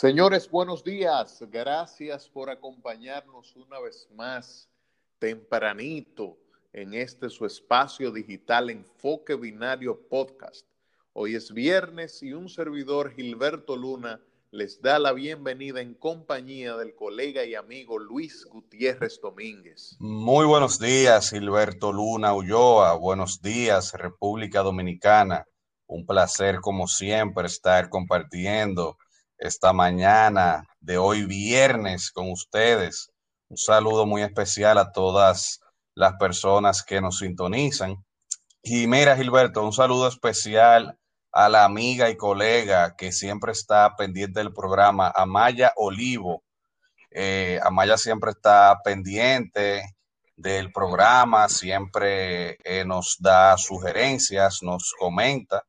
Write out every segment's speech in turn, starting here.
Señores, buenos días. Gracias por acompañarnos una vez más tempranito en este su espacio digital Enfoque Binario Podcast. Hoy es viernes y un servidor Gilberto Luna les da la bienvenida en compañía del colega y amigo Luis Gutiérrez Domínguez. Muy buenos días, Gilberto Luna Ulloa. Buenos días, República Dominicana. Un placer, como siempre, estar compartiendo esta mañana de hoy viernes con ustedes. Un saludo muy especial a todas las personas que nos sintonizan. Y mira, Gilberto, un saludo especial a la amiga y colega que siempre está pendiente del programa, Amaya Olivo. Eh, Amaya siempre está pendiente del programa, siempre eh, nos da sugerencias, nos comenta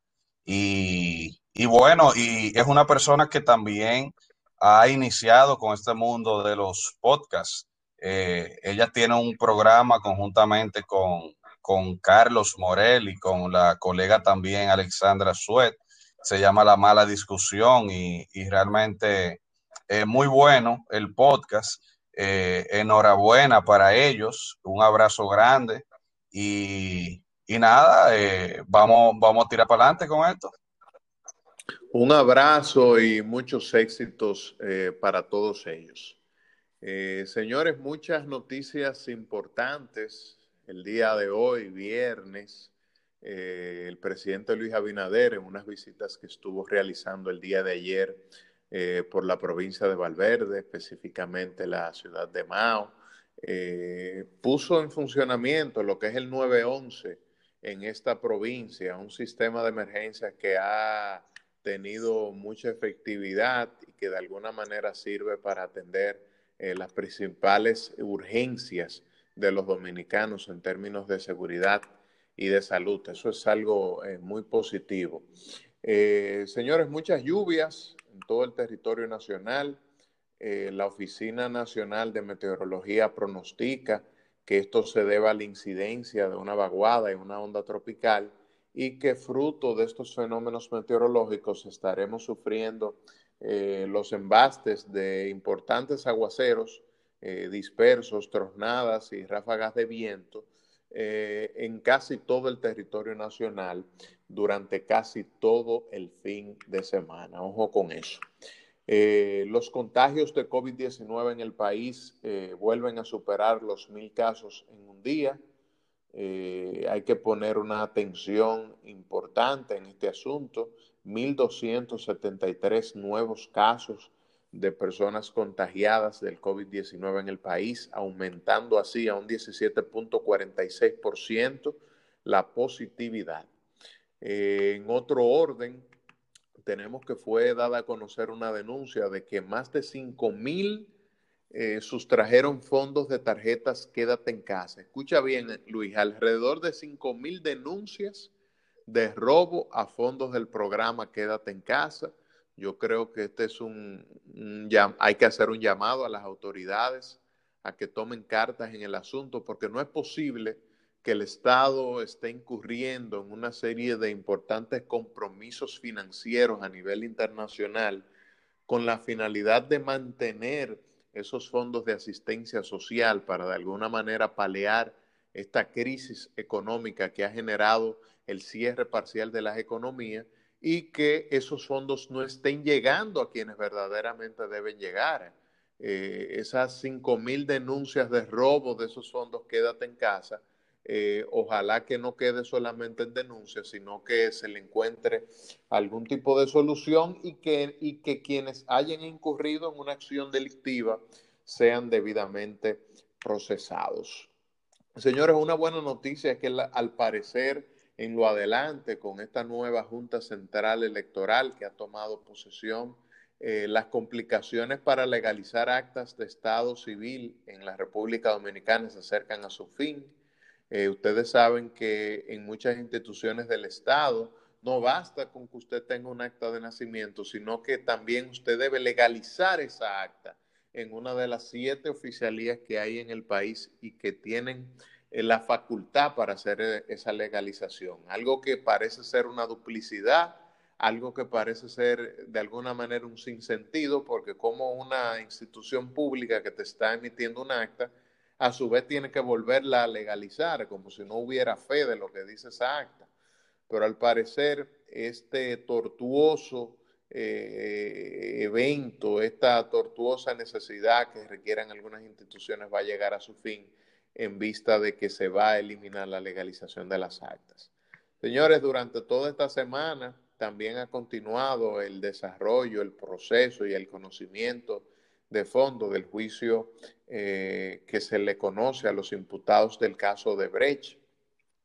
y y bueno, y es una persona que también ha iniciado con este mundo de los podcasts. Eh, ella tiene un programa conjuntamente con, con Carlos Morel y con la colega también Alexandra Suet. Se llama La Mala Discusión y, realmente es muy bueno el podcast. Eh, enhorabuena para ellos, un abrazo grande y, nada, eh, vamos, vamos a tirar para adelante con esto. Un abrazo y muchos éxitos eh, para todos ellos. Eh, señores, muchas noticias importantes el día de hoy, viernes. Eh, el presidente Luis Abinader, en unas visitas que estuvo realizando el día de ayer por la provincia de Valverde, específicamente la ciudad de Mao, puso en funcionamiento lo que es el 911 en esta provincia, un sistema de emergencia que ha tenido mucha efectividad y que de alguna manera sirve para atender eh, las principales urgencias de los dominicanos en términos de seguridad y de salud. Eso es algo eh, muy positivo. Eh, señores, muchas lluvias en todo el territorio nacional. la Oficina Nacional de Meteorología pronostica que esto se deba a la incidencia de una vaguada y una onda tropical y que fruto de estos fenómenos meteorológicos estaremos sufriendo eh, los embastes de importantes aguaceros eh, dispersos, tronadas y ráfagas de viento eh, en casi todo el territorio nacional durante casi todo el fin de semana. Ojo con eso. los contagios de COVID-19 en el país vuelven a superar los mil casos en un día. Eh, hay que poner una atención importante en este asunto. 1.273 nuevos casos de personas contagiadas del COVID-19 en el país, aumentando así a un 17.46% la positividad. Eh, en otro orden, tenemos que fue dada a conocer una denuncia de que más de 5.000 eh, sustrajeron fondos de tarjetas Quédate en casa. Escucha bien, Luis, alrededor de 5 mil denuncias de robo a fondos del programa Quédate en casa. Yo creo que este es un, hay que hacer un llamado a las autoridades a que tomen cartas en el asunto, porque no es posible que el Estado esté incurriendo en una serie de importantes compromisos financieros a nivel internacional con la finalidad de mantener esos fondos de asistencia social para de alguna manera paliar esta crisis económica que ha generado el cierre parcial de las economías y que esos fondos no estén llegando a quienes verdaderamente deben llegar. Eh, esas cinco mil denuncias de robo de esos fondos, quédate en casa, eh, ojalá que no quede solamente en denuncia, sino que se le encuentre algún tipo de solución y que, y que quienes hayan incurrido en una acción delictiva sean debidamente procesados. Señores, una buena noticia es que al parecer en lo adelante con esta nueva Junta Central Electoral que ha tomado posesión, eh, las complicaciones para legalizar actas de Estado civil en la República Dominicana se acercan a su fin eh, ustedes saben que en muchas instituciones del Estado no basta con que usted tenga un acta de nacimiento, sino que también usted debe legalizar esa acta en una de las siete oficialías que hay en el país y que tienen eh, la facultad para hacer eh, esa legalización. Algo que parece ser una duplicidad, algo que parece ser de alguna manera un sinsentido, porque como una institución pública que te está emitiendo un acta, a su vez tiene que volverla a legalizar, como si no hubiera fe de lo que dice esa acta. Pero al parecer, este tortuoso eh, evento, esta tortuosa necesidad que requieran algunas instituciones va a llegar a su fin en vista de que se va a eliminar la legalización de las actas. Señores, durante toda esta semana también ha continuado el desarrollo, el proceso y el conocimiento de fondo del juicio eh, que se le conoce a los imputados del caso de Brecht.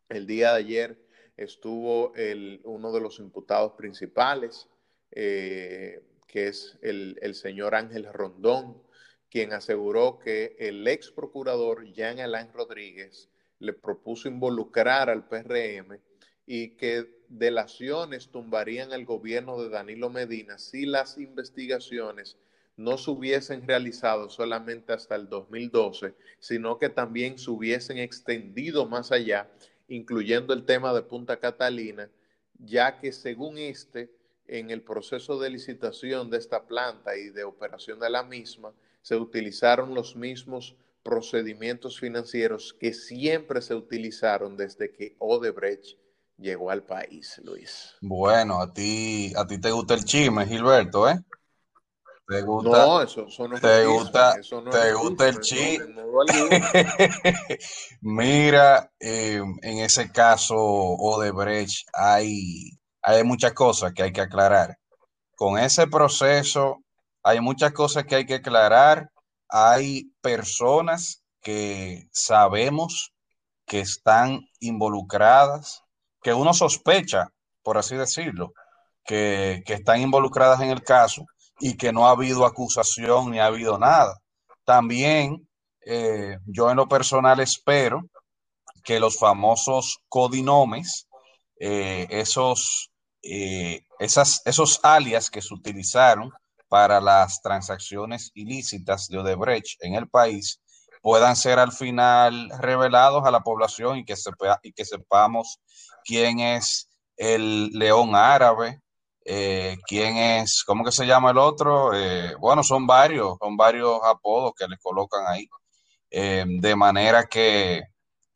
El día de ayer estuvo el, uno de los imputados principales, eh, que es el, el, señor Ángel Rondón, quien aseguró que el ex procurador Jean Alain Rodríguez le propuso involucrar al PRM y que delaciones tumbarían al gobierno de Danilo Medina si las investigaciones no se hubiesen realizado solamente hasta el 2012, sino que también se hubiesen extendido más allá, incluyendo el tema de Punta Catalina, ya que según este, en el proceso de licitación de esta planta y de operación de la misma, se utilizaron los mismos procedimientos financieros que siempre se utilizaron desde que Odebrecht llegó al país, Luis. Bueno, a ti, a ti te gusta el chisme, Gilberto, ¿eh? ¿Te gusta? No, eso, no te gusta, te gusta el chisme. Mira, eh, en ese caso Odebrecht hay, hay muchas cosas que hay que aclarar. Con ese proceso hay muchas cosas que hay que aclarar. Hay personas que sabemos que están involucradas que uno sospecha, por así decirlo, que, están involucradas en el caso y que no ha habido acusación ni ha habido nada. También eh, yo en lo personal espero que los famosos codinomes, eh, esos, eh, esos alias que se utilizaron para las transacciones ilícitas de Odebrecht en el país, puedan ser al final revelados a la población y que, sepa, y que sepamos quién es el león árabe, eh, quién es, ¿cómo que se llama el otro? Eh, bueno, son varios, son varios apodos que le colocan ahí. Eh, de manera que,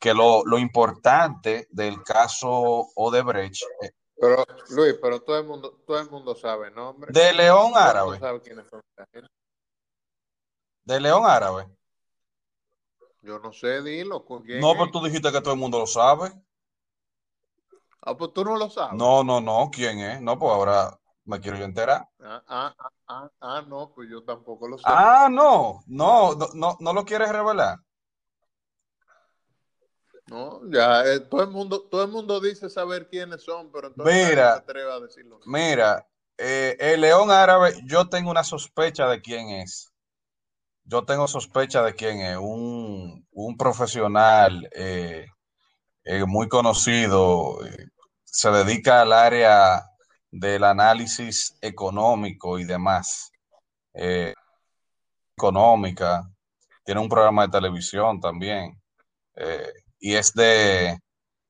que lo, lo, importante del caso Odebrecht. pero, Luis, pero todo el mundo, todo el mundo sabe nombre. De León Árabe. De León Árabe. Yo no sé, dilo. no, pero tú dijiste que todo el mundo lo sabe. Ah, pues tú no lo sabes. No, no, no. ¿Quién es? No, pues ahora me quiero yo enterar. Ah, ah, ah, ah, ah no, pues yo tampoco lo sé. Ah, no, no, no, no, lo quieres revelar. No, ya eh, todo el mundo, todo el mundo dice saber quiénes son, pero entonces mira, no atreve a decirlo. Mira, eh, el león árabe, yo tengo una sospecha de quién es. Yo tengo sospecha de quién es. Un, un profesional eh, eh, muy conocido, eh, se dedica al área del análisis económico y demás. Eh, económica, tiene un programa de televisión también, y es de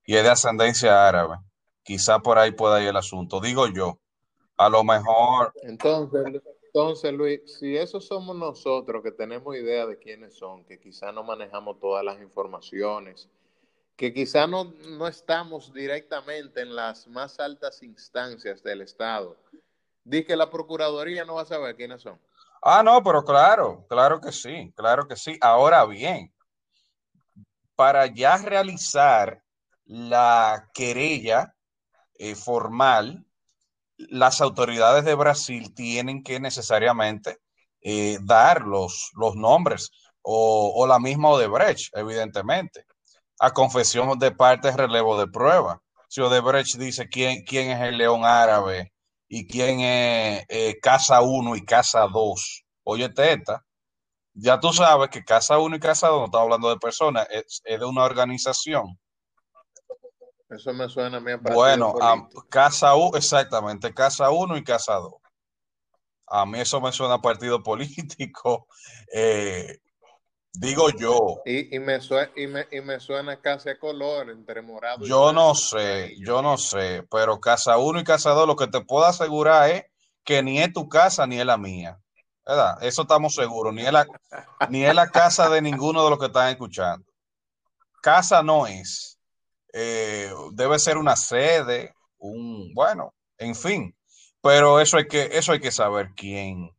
y es de ascendencia árabe. Quizá por ahí pueda ir el asunto, digo yo. A lo mejor. Entonces, entonces, Luis, si eso somos nosotros que tenemos idea de quiénes son, que quizá no manejamos todas las informaciones, que quizá no, no estamos directamente en las más altas instancias del Estado. Dice que la Procuraduría no va a saber quiénes son. Ah, no, pero claro, claro que sí, claro que sí. Ahora bien, para ya realizar la querella eh, formal, las autoridades de Brasil tienen que necesariamente eh, dar los, nombres o, o, la misma Odebrecht, evidentemente a confesión de parte relevo de prueba. Si Odebrecht dice quién, quién es el león árabe y quién es eh, Casa 1 y Casa 2, oye, teta, ya tú sabes que Casa 1 y Casa 2 no está hablando de personas, es, de una organización. Eso me suena a mí. Bueno, a Casa 1, exactamente, Casa 1 y Casa 2. A mí eso me suena a partido político. Eh, Digo yo. Y, me, suena, y, me, suena casi a color, entre morado Yo no sé, yo no sé, pero casa uno y casa dos, lo que te puedo asegurar es que ni es tu casa ni es la mía. ¿Verdad? Eso estamos seguros. Ni es la, ni es la casa de ninguno de los que están escuchando. Casa no es. Eh, debe ser una sede, un, bueno, en fin. Pero eso hay que, eso hay que saber quién,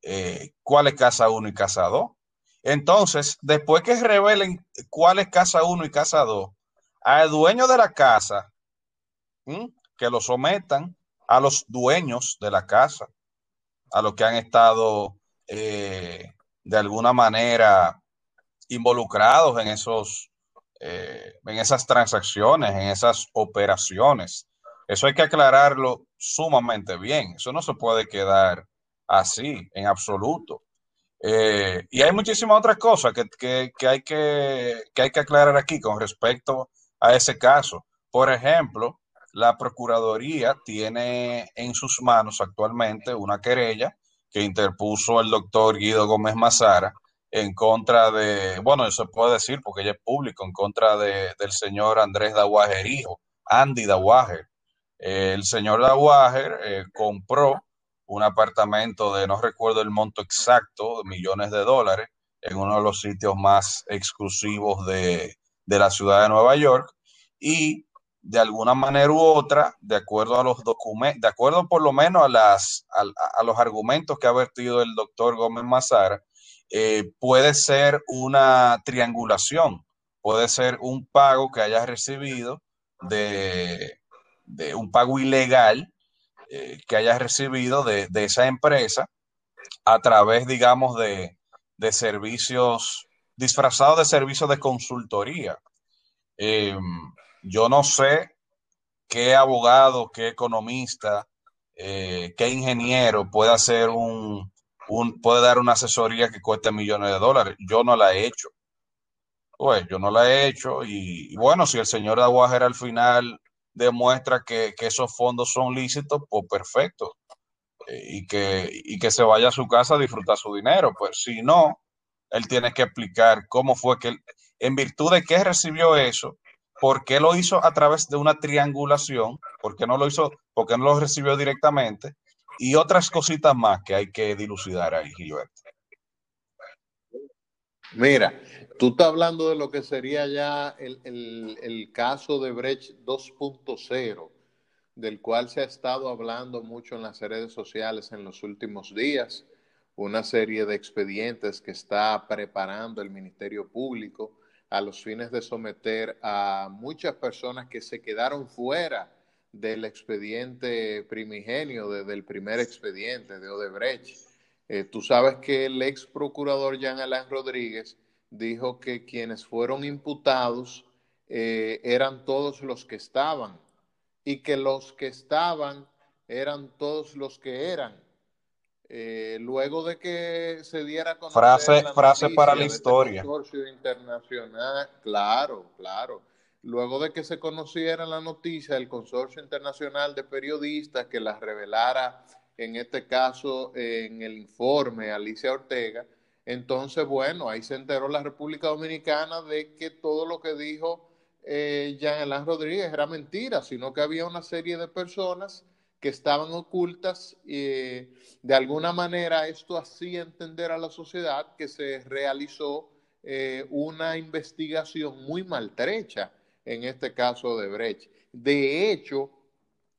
eh, cuál es casa uno y casa dos. Entonces, después que revelen cuál es casa 1 y casa 2, al dueño de la casa, que lo sometan a los dueños de la casa, a los que han estado eh, de alguna manera involucrados en esos, eh, en esas transacciones, en esas operaciones. Eso hay que aclararlo sumamente bien. Eso no se puede quedar así en absoluto. Eh, y hay muchísimas otras cosas que, hay que, hay que aclarar aquí con respecto a ese caso. Por ejemplo, la Procuraduría tiene en sus manos actualmente una querella que interpuso el doctor Guido Gómez Mazara en contra de, bueno, eso se puede decir porque ella es público, en contra de, del señor Andrés Dawager, hijo, Andy Dawager. el señor Dawager eh, compró un apartamento de no recuerdo el monto exacto, de millones de dólares, en uno de los sitios más exclusivos de, la ciudad de Nueva York. Y de alguna manera u otra, de acuerdo a los documentos, de acuerdo por lo menos a, las, a, los argumentos que ha vertido el doctor Gómez Mazara, eh, puede ser una triangulación, puede ser un pago que haya recibido de, de un pago ilegal eh, que hayas recibido de, esa empresa a través, digamos, de, servicios disfrazados de servicios de consultoría. Em, yo no sé qué abogado, qué economista, eh, qué ingeniero puede hacer un, puede dar una asesoría que cueste millones de dólares. Yo no la he hecho. Pues yo no la he hecho y, bueno, si el señor de Aguajera al final demuestra que, esos fondos son lícitos, pues perfecto. Eh, y, que, y que se vaya a su casa a disfrutar su dinero. Pues si no, él tiene que explicar cómo fue que, en virtud de qué recibió eso, por qué lo hizo a través de una triangulación, por qué no lo hizo, por qué no lo recibió directamente, y otras cositas más que hay que dilucidar ahí, Gilberto. Mira, tú estás hablando de lo que sería ya el, caso de Brecht 2.0, del cual se ha estado hablando mucho en las redes sociales en los últimos días, una serie de expedientes que está preparando el Ministerio Público a los fines de someter a muchas personas que se quedaron fuera del expediente primigenio, desde el primer expediente de Odebrecht eh, tú sabes que el ex procurador Jean Alain Rodríguez dijo que quienes fueron imputados eh, eran todos los que estaban y que los que estaban eran todos los que eran. Eh, luego de que se diera con frase, frase para la este historia. internacional, claro, claro. Luego de que se conociera la noticia del Consorcio Internacional de Periodistas que la revelara en este caso en el informe Alicia Ortega. Entonces, bueno, ahí se enteró la República Dominicana de que todo lo que dijo eh, Jean Alain Rodríguez era mentira, sino que había una serie de personas que estaban ocultas y de alguna manera esto hacía entender a la sociedad que se realizó eh, una investigación muy maltrecha en este caso de Brecht. De hecho,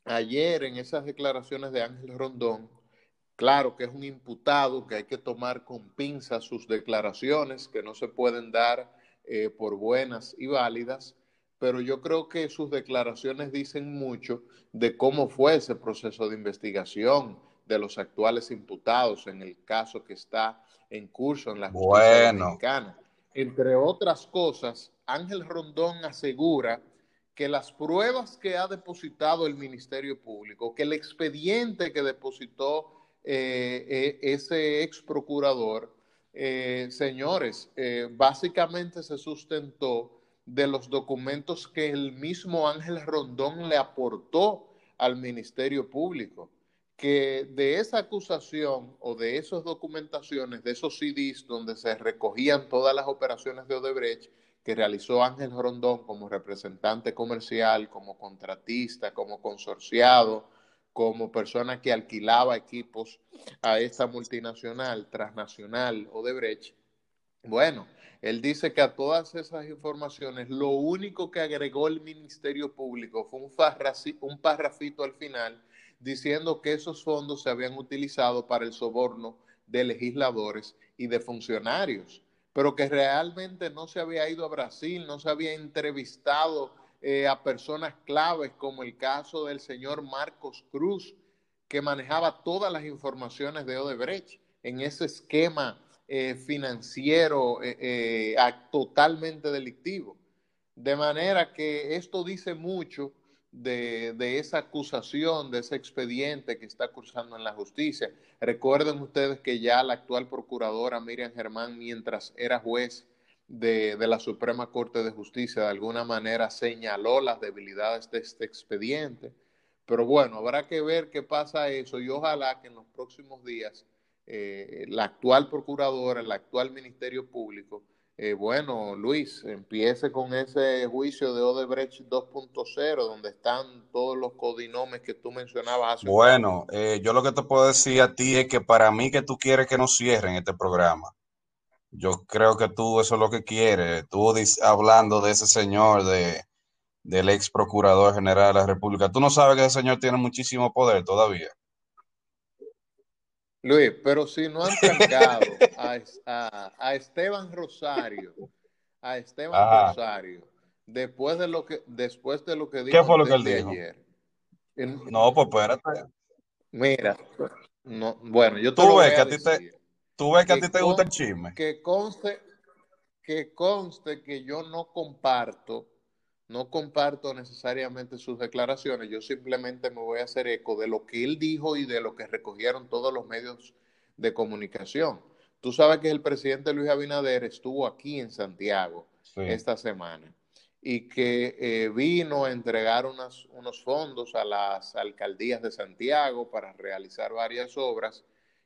ayer en esas declaraciones de Ángel Rondón, claro que es un imputado, que hay que tomar con pinzas sus declaraciones, que no se pueden dar eh, por buenas y válidas, pero yo creo que sus declaraciones dicen mucho de cómo fue ese proceso de investigación de los actuales imputados en el caso que está en curso en la justicia dominicana. Entre otras cosas, Ángel Rondón asegura que las pruebas que ha depositado el Ministerio Público, que el expediente que depositó eh, eh, ese ex procurador, eh, señores, básicamente se sustentó de los documentos que el mismo Ángel Rondón le aportó al Ministerio Público, que de esa acusación o de esas documentaciones, de esos CDs donde se recogían todas las operaciones de Odebrecht que realizó Ángel Rondón como representante comercial, como contratista, como consorciado, como persona que alquilaba equipos a esta multinacional, transnacional Odebrecht, bueno, él dice que a todas esas informaciones lo único que agregó el Ministerio Público fue un, un al final diciendo que esos fondos se habían utilizado para el soborno de legisladores y de funcionarios, pero que realmente no se había ido a Brasil, no se había entrevistado eh, a personas claves como el caso del señor Marcos Cruz, que manejaba todas las informaciones de Odebrecht en ese esquema eh, financiero eh, totalmente delictivo. De manera que esto dice mucho de, esa acusación, de ese expediente que está cursando en la justicia. Recuerden ustedes que ya la actual procuradora Miriam Germán, mientras era juez de, de la Suprema Corte de Justicia, de alguna manera señaló las debilidades de este expediente. Pero bueno, habrá que ver qué pasa eso y ojalá que en los próximos días eh, la actual procuradora, el actual Ministerio Público, eh, bueno, Luis, empiece con ese juicio de Odebrecht 2.0, donde están todos los codinomes que tú mencionabas hace Bueno, eh, yo lo que te puedo decir a ti es que para mí que tú quieres que nos cierren este programa. Yo creo que tú eso es lo que quieres. Tú hablando de ese señor, de, del ex procurador general de la República. Tú no sabes que ese señor tiene muchísimo poder todavía. Luis, pero si no han trancado a, Esteban Rosario, a Esteban Rosario, después de lo que después de lo que dijo ¿Qué fue lo que él dijo? ayer. no, pues espérate. Mira, no, bueno, yo te ¿Tú ves que a, ti te, tú ves que, a ti te gusta el chisme. Que conste que conste que yo no comparto no comparto necesariamente sus declaraciones, yo simplemente me voy a hacer eco de lo que él dijo y de lo que recogieron todos los medios de comunicación. Tú sabes que el presidente Luis Abinader estuvo aquí en Santiago esta semana y que eh, vino a entregar unos fondos a las alcaldías de Santiago para realizar varias obras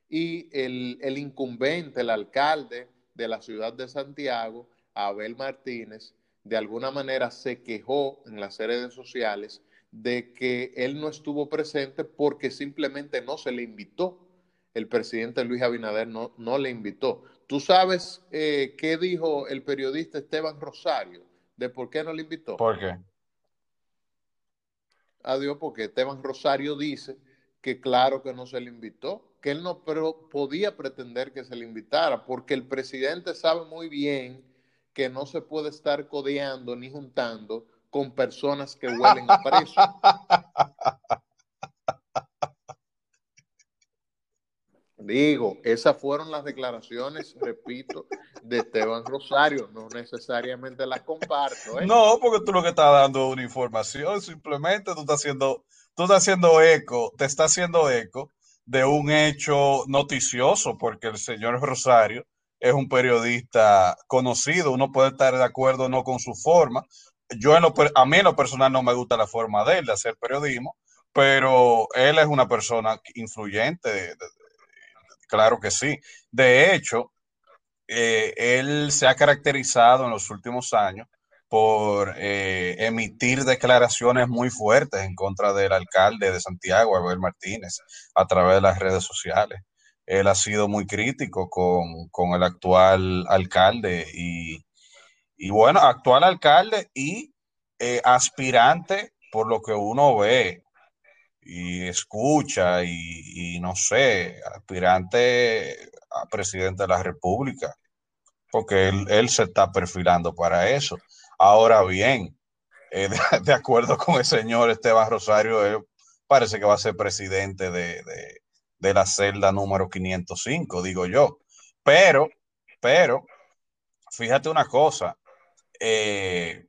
y el, el incumbente, el alcalde de la ciudad de Santiago, Abel Martínez, de alguna manera se quejó en las redes sociales de que él no estuvo presente porque simplemente no se le invitó. El presidente Luis Abinader no, no le invitó. ¿Tú sabes eh, qué dijo el periodista Esteban Rosario de por qué no le invitó? ¿Por qué? Adiós, porque Esteban Rosario dice que claro que no se le invitó, que él no pero podía pretender que se le invitara, porque el presidente sabe muy bien que no se puede estar codeando ni juntando con personas que huelen a preso. Digo, esas fueron las declaraciones, repito, de Esteban Rosario. No necesariamente las comparto. ¿eh? No, porque tú lo que estás dando es una información, simplemente tú estás haciendo, tú estás haciendo eco, te está haciendo eco de un hecho noticioso, porque el señor Rosario es un periodista conocido, uno puede estar de acuerdo o no con su forma. Yo a mí en lo personal no me gusta la forma de él de hacer periodismo, pero él es una persona influyente, claro que sí. De hecho, eh, él se ha caracterizado en los últimos años por eh, emitir declaraciones muy fuertes en contra del alcalde de Santiago, Abel Martínez, a través de las redes sociales él ha sido muy crítico con, el actual alcalde y, bueno, actual alcalde y eh, aspirante por lo que uno ve y escucha y, no sé, aspirante a presidente de la República, porque él, se está perfilando para eso. Ahora bien, eh, de, acuerdo con el señor Esteban Rosario, él parece que va a ser presidente de de la celda número 505, digo yo. Pero, pero, fíjate una cosa, eh,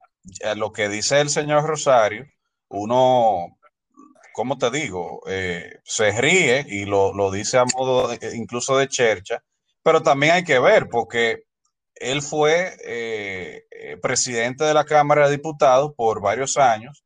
lo que dice el señor Rosario, uno, ¿cómo te digo? Eh, se ríe y lo, dice a modo incluso de chercha, pero también hay que ver, porque él fue eh, presidente de la Cámara de Diputados por varios años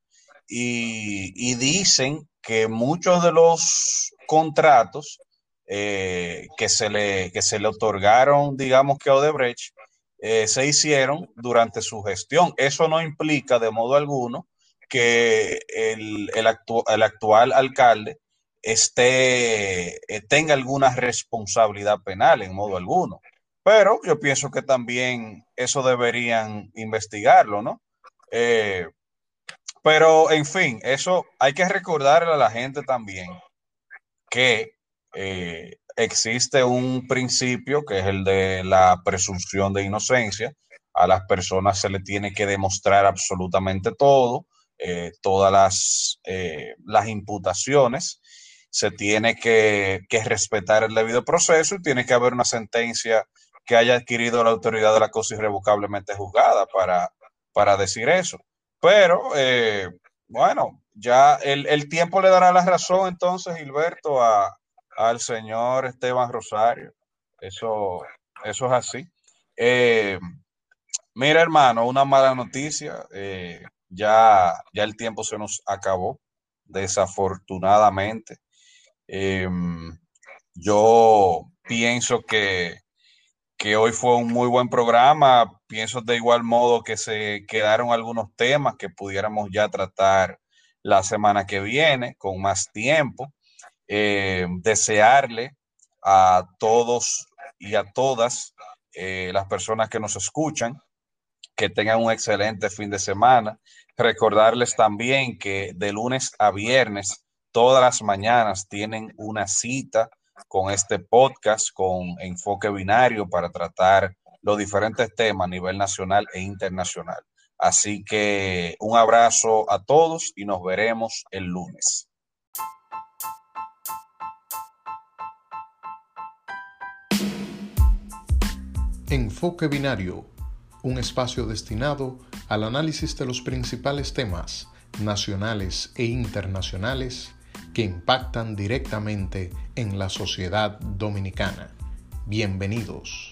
y dicen que muchos de los contratos eh, que, se le, que se le otorgaron, digamos que a Odebrecht, eh, se hicieron durante su gestión. Eso no implica de modo alguno que el, el, el actual alcalde esté, eh, tenga alguna responsabilidad penal en modo alguno. Pero yo pienso que también eso deberían investigarlo, ¿no? Pero, en fin, eso hay que recordarle a la gente también que eh, existe un principio que es el de la presunción de inocencia. A las personas se le tiene que demostrar absolutamente todo, eh, todas las, las imputaciones. Se tiene que, que respetar el debido proceso y tiene que haber una sentencia que haya adquirido la autoridad de la cosa irrevocablemente juzgada para, para decir eso. Pero, eh, bueno, ya el, tiempo le dará la razón entonces, Gilberto, a, al señor Esteban Rosario. Eso, eso es así. Eh, mira, hermano, una mala noticia. Eh, ya, ya el tiempo se nos acabó, desafortunadamente. yo pienso que que hoy fue un muy buen programa. Pienso de igual modo que se quedaron algunos temas que pudiéramos ya tratar la semana que viene con más tiempo. Eh, desearle a todos y a todas eh, las personas que nos escuchan que tengan un excelente fin de semana. Recordarles también que de lunes a viernes, todas las mañanas tienen una cita con este podcast con enfoque binario para tratar los diferentes temas a nivel nacional e internacional. Así que un abrazo a todos y nos veremos el lunes. Enfoque Binario, un espacio destinado al análisis de los principales temas nacionales e internacionales que impactan directamente en la sociedad dominicana. Bienvenidos.